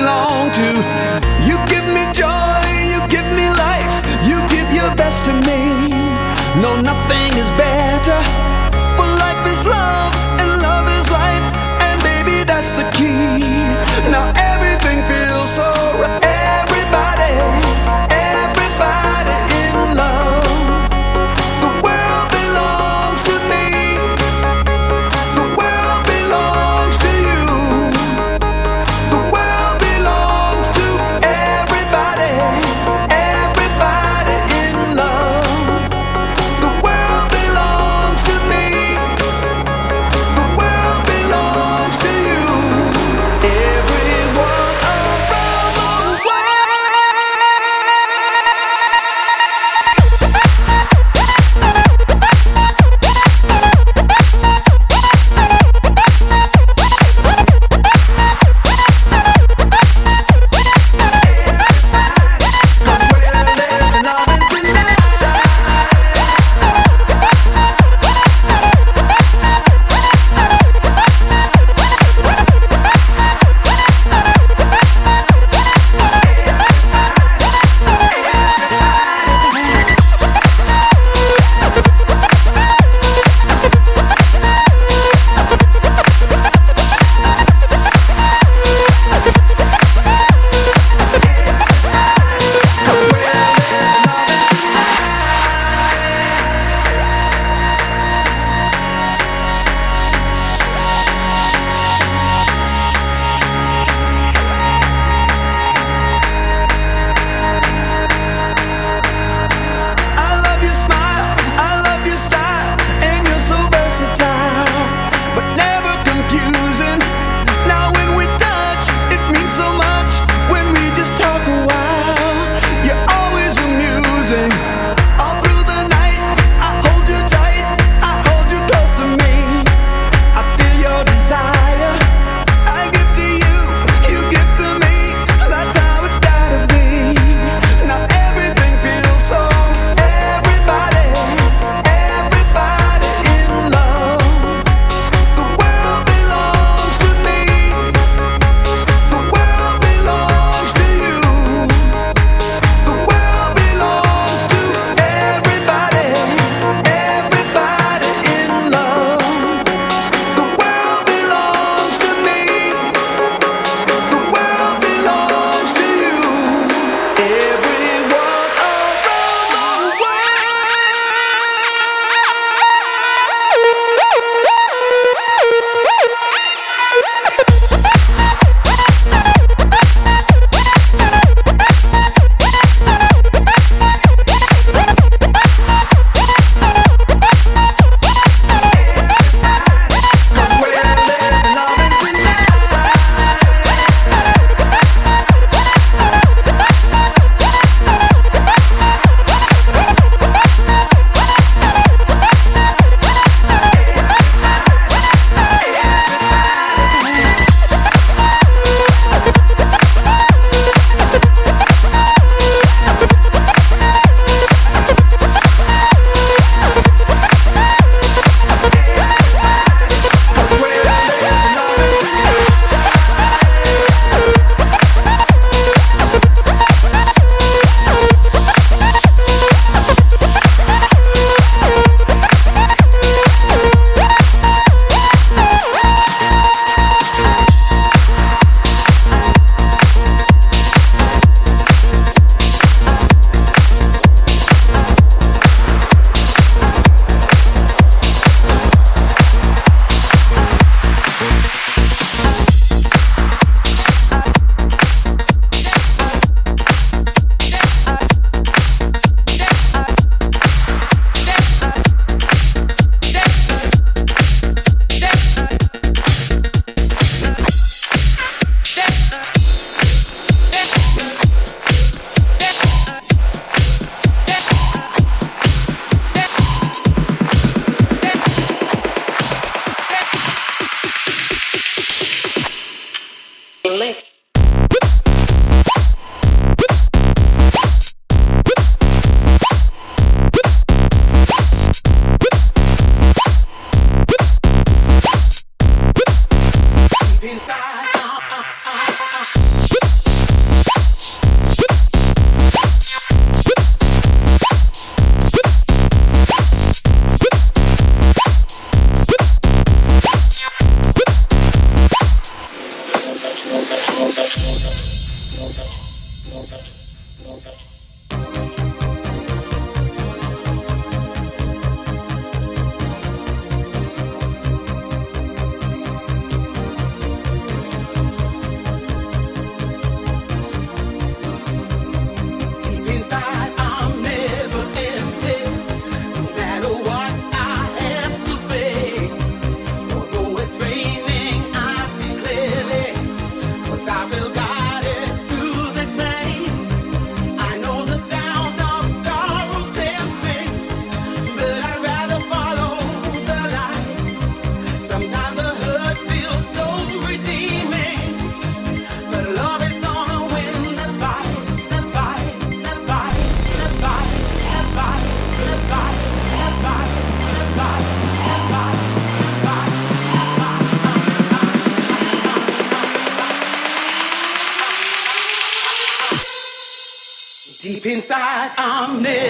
belong to. You give me joy, you give me life, you give your best to me. No, nothing is better. Deep inside,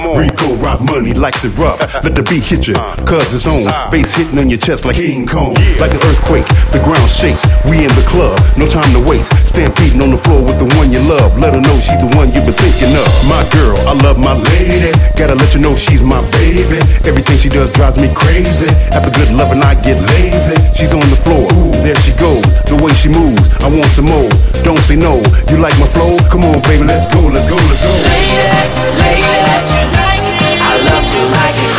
likes it rough. Let the beat hit you, cause it's on. Bass hitting on your chest like King Kong. Like an earthquake, the ground shakes. We in the club, no time to waste. Stampeding on the floor with the one you love. Let her know she's the one you've been thinking of. My girl, I love my lady. Gotta let you know she's my baby. Everything she does drives me crazy. After good loving, I get lazy. She's on the floor, ooh, there she goes. The way she moves, I want some more. Don't say no. You like my flow? Come on, baby, let's go, let's go, let's go. Lady, lady, I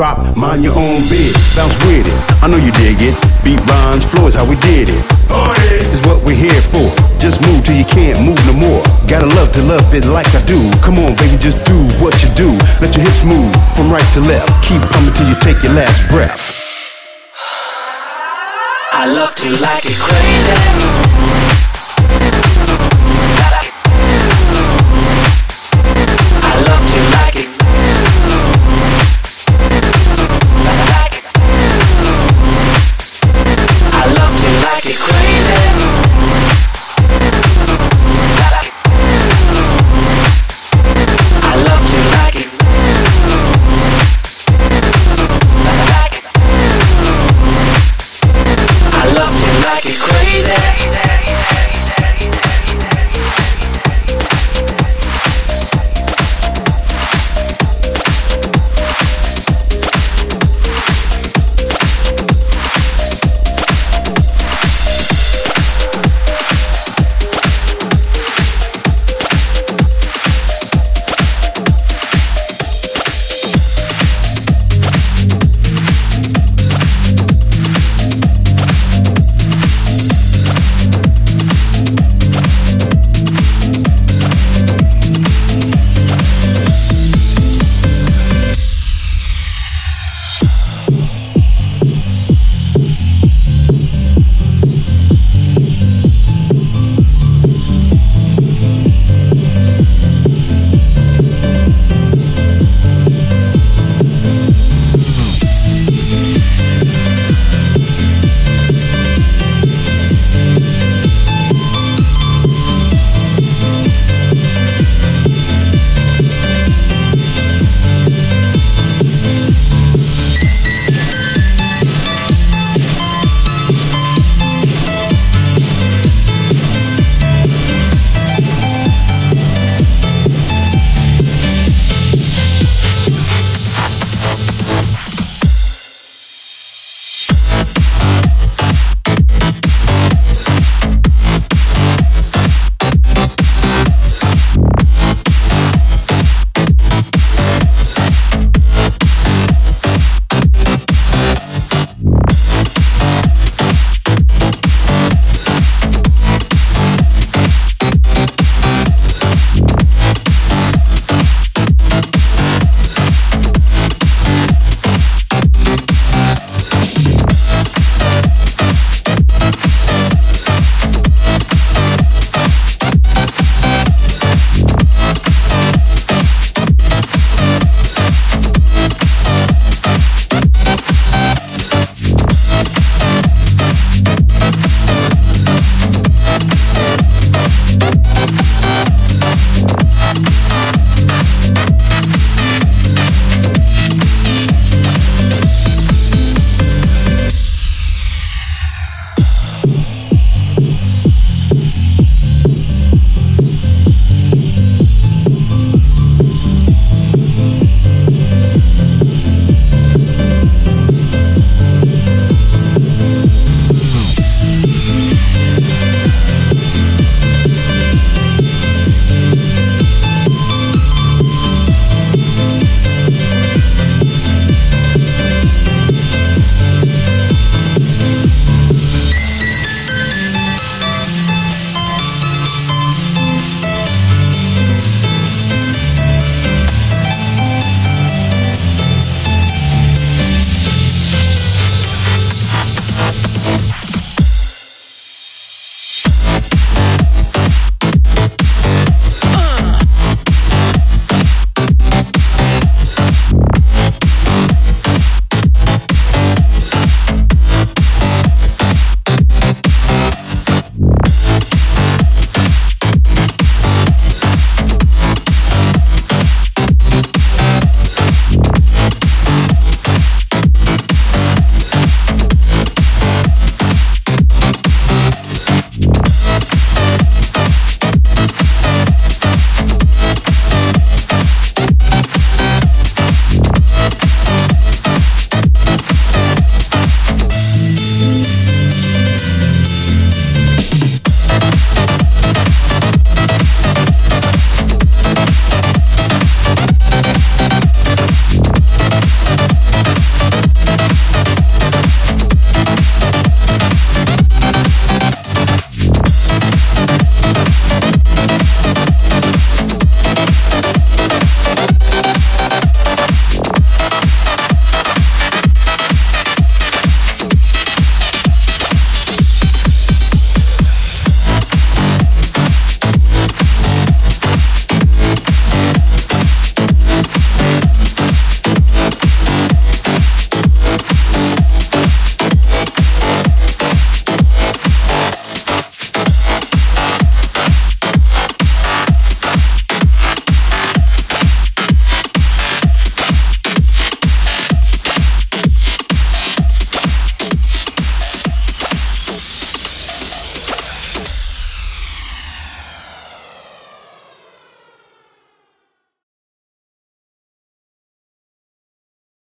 drop, mind your own biz. Bounce with it. I know you dig it. Beat rhymes, flow is how we did it. Party is what we're here for. Just move till you can't move no more. Gotta love to love it like I do. Come on, baby, just do what you do. Let your hips move from right to left. Keep pumping till you take your last breath. I love to like it crazy. like it crazy.